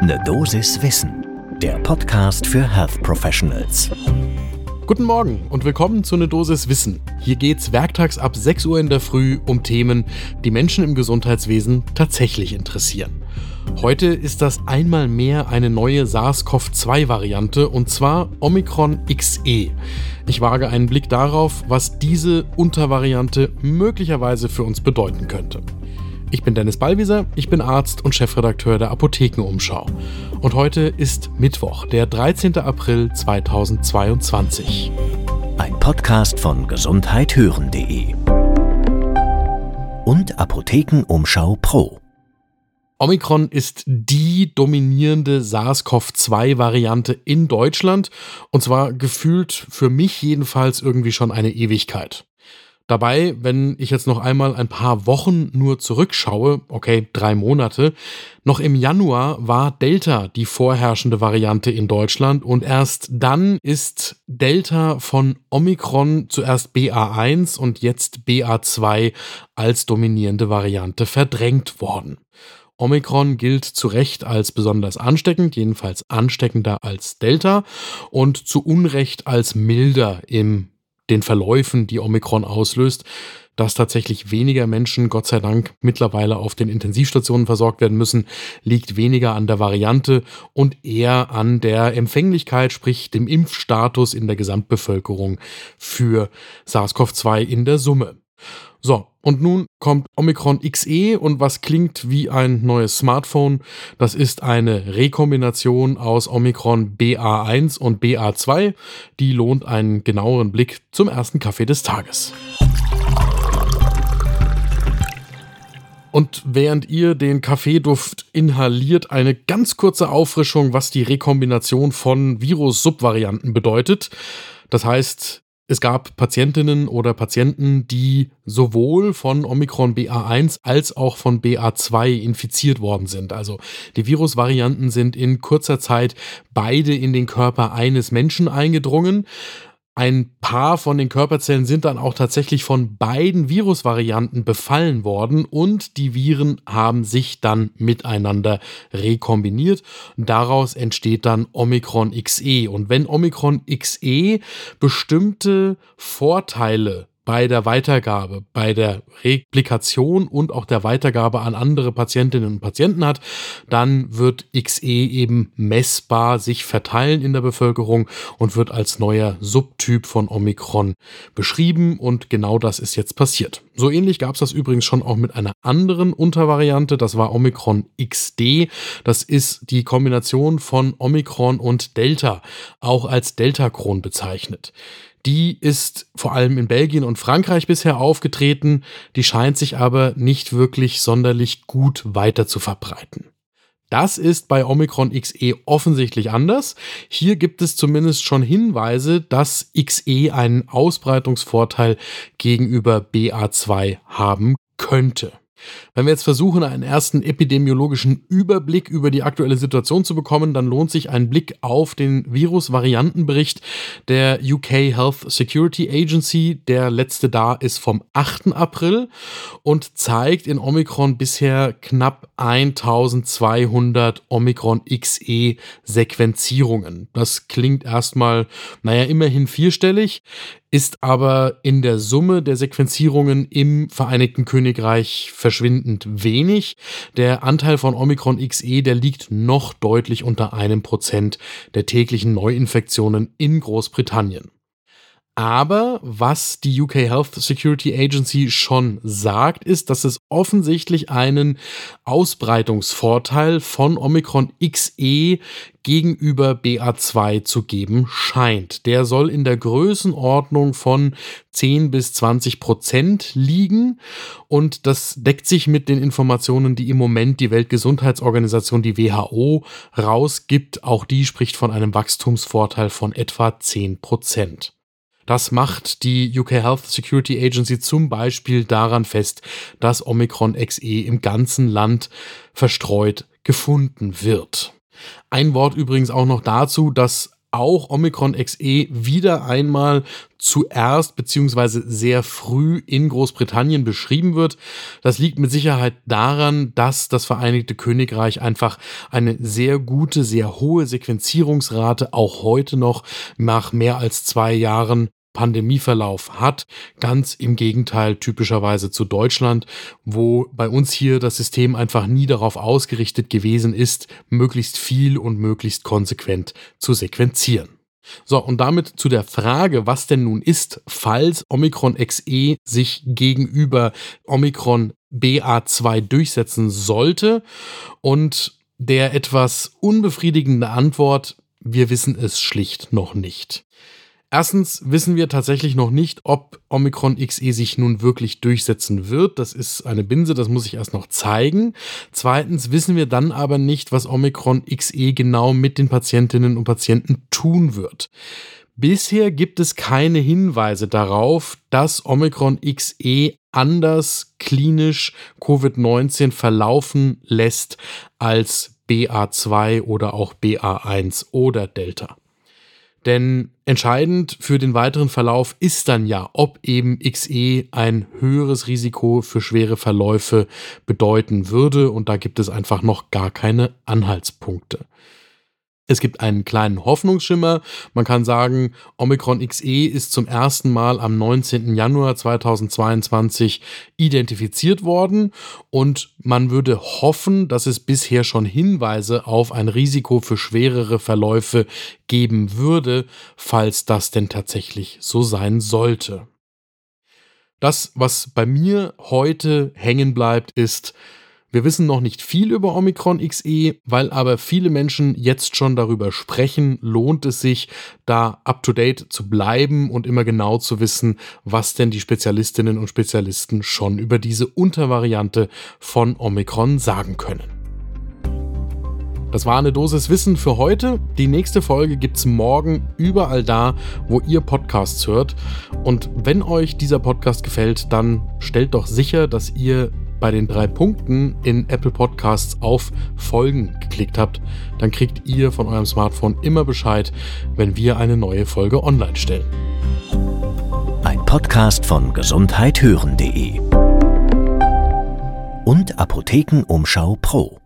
Ne Dosis Wissen, der Podcast für Health Professionals. Guten Morgen und willkommen zu Ne Dosis Wissen. Hier geht's werktags ab 6 Uhr in der Früh um Themen, die Menschen im Gesundheitswesen tatsächlich interessieren. Heute ist das einmal mehr eine neue SARS-CoV-2-Variante und zwar Omikron XE. Ich wage einen Blick darauf, was diese Untervariante möglicherweise für uns bedeuten könnte. Ich bin Dennis Ballwieser, ich bin Arzt und Chefredakteur der Apothekenumschau. Und heute ist Mittwoch, der 13. April 2022. Ein Podcast von gesundheithören.de und Apothekenumschau Pro. Omikron ist die dominierende SARS-CoV-2-Variante in Deutschland und zwar gefühlt für mich jedenfalls irgendwie schon eine Ewigkeit. Dabei, wenn ich jetzt noch einmal ein paar Wochen nur zurückschaue, okay, drei Monate, noch im Januar war Delta die vorherrschende Variante in Deutschland und erst dann ist Delta von Omikron zuerst BA1 und jetzt BA2 als dominierende Variante verdrängt worden. Omikron gilt zu Recht als besonders ansteckend, jedenfalls ansteckender als Delta und zu Unrecht als milder im den Verläufen, die Omikron auslöst, dass tatsächlich weniger Menschen, Gott sei Dank, mittlerweile auf den Intensivstationen versorgt werden müssen, liegt weniger an der Variante und eher an der Empfänglichkeit, sprich dem Impfstatus in der Gesamtbevölkerung für SARS-CoV-2 in der Summe. So, und nun kommt Omikron XE und was klingt wie ein neues Smartphone? Das ist eine Rekombination aus Omikron BA1 und BA2. Die lohnt einen genaueren Blick zum ersten Kaffee des Tages. Und während ihr den Kaffeeduft inhaliert, eine ganz kurze Auffrischung, was die Rekombination von Virus-Subvarianten bedeutet. Das heißt, es gab Patientinnen oder Patienten, die sowohl von Omikron BA1 als auch von BA2 infiziert worden sind. Also die Virusvarianten sind in kurzer Zeit beide in den Körper eines Menschen eingedrungen. Ein paar von den Körperzellen sind dann auch tatsächlich von beiden Virusvarianten befallen worden und die Viren haben sich dann miteinander rekombiniert. Daraus entsteht dann Omikron XE. Und wenn Omikron XE bestimmte Vorteile bei der Weitergabe, bei der Replikation und auch der Weitergabe an andere Patientinnen und Patienten hat, dann wird XE eben messbar sich verteilen in der Bevölkerung und wird als neuer Subtyp von Omikron beschrieben und genau das ist jetzt passiert. So ähnlich gab es das übrigens schon auch mit einer anderen Untervariante, das war Omikron XD. Das ist die Kombination von Omikron und Delta, auch als Delta-Kron bezeichnet. Die ist vor allem in Belgien und Frankreich bisher aufgetreten, die scheint sich aber nicht wirklich sonderlich gut weiter zu verbreiten. Das ist bei Omikron XE offensichtlich anders. Hier gibt es zumindest schon Hinweise, dass XE einen Ausbreitungsvorteil gegenüber BA2 haben könnte. Wenn wir jetzt versuchen, einen ersten epidemiologischen Überblick über die aktuelle Situation zu bekommen, dann lohnt sich ein Blick auf den Virus-Variantenbericht der UK Health Security Agency. Der letzte da ist vom 8. April und zeigt in Omikron bisher knapp 1200 Omikron XE Sequenzierungen. Das klingt erstmal, naja, immerhin vierstellig ist aber in der Summe der Sequenzierungen im Vereinigten Königreich verschwindend wenig. Der Anteil von Omikron XE, der liegt noch deutlich unter einem Prozent der täglichen Neuinfektionen in Großbritannien. Aber was die UK Health Security Agency schon sagt, ist, dass es offensichtlich einen Ausbreitungsvorteil von Omikron XE gegenüber BA2 zu geben scheint. Der soll in der Größenordnung von 10 bis 20 Prozent liegen und das deckt sich mit den Informationen, die im Moment die Weltgesundheitsorganisation, die WHO, rausgibt. Auch die spricht von einem Wachstumsvorteil von etwa 10 Prozent. Das macht die UK Health Security Agency zum Beispiel daran fest, dass Omikron XE im ganzen Land verstreut gefunden wird. Ein Wort übrigens auch noch dazu, dass auch Omikron XE wieder einmal zuerst beziehungsweise sehr früh in Großbritannien beschrieben wird. Das liegt mit Sicherheit daran, dass das Vereinigte Königreich einfach eine sehr gute, sehr hohe Sequenzierungsrate auch heute noch nach mehr als zwei Jahren Pandemieverlauf hat. Ganz im Gegenteil typischerweise zu Deutschland, wo bei uns hier das System einfach nie darauf ausgerichtet gewesen ist, möglichst viel und möglichst konsequent zu sequenzieren. So, und damit zu der Frage, was denn nun ist, falls Omikron XE sich gegenüber Omikron BA2 durchsetzen sollte. Und der etwas unbefriedigende Antwort, wir wissen es schlicht noch nicht. Erstens wissen wir tatsächlich noch nicht, ob Omikron XE sich nun wirklich durchsetzen wird. Das ist eine Binse, das muss ich erst noch zeigen. Zweitens wissen wir dann aber nicht, was Omikron XE genau mit den Patientinnen und Patienten tun wird. Bisher gibt es keine Hinweise darauf, dass Omikron XE anders klinisch Covid-19 verlaufen lässt als BA2 oder auch BA1 oder Delta. Denn entscheidend für den weiteren Verlauf ist dann ja, ob eben XE ein höheres Risiko für schwere Verläufe bedeuten würde. Und da gibt es einfach noch gar keine Anhaltspunkte. Es gibt einen kleinen Hoffnungsschimmer. Man kann sagen, Omikron XE ist zum ersten Mal am 19. Januar 2022 identifiziert worden und man würde hoffen, dass es bisher schon Hinweise auf ein Risiko für schwerere Verläufe geben würde, falls das denn tatsächlich so sein sollte. Das, was bei mir heute hängen bleibt, ist, wir wissen noch nicht viel über Omikron XE, weil aber viele Menschen jetzt schon darüber sprechen, lohnt es sich, da up-to-date zu bleiben und immer genau zu wissen, was denn die Spezialistinnen und Spezialisten schon über diese Untervariante von Omikron sagen können. Das war eine Dosis Wissen für heute. Die nächste Folge gibt's morgen überall da, wo ihr Podcasts hört. Und wenn euch dieser Podcast gefällt, dann stellt doch sicher, dass ihr bei den drei Punkten in Apple Podcasts auf Folgen geklickt habt, dann kriegt ihr von eurem Smartphone immer Bescheid, wenn wir eine neue Folge online stellen. Ein Podcast von gesundheithören.de und Apothekenumschau Pro.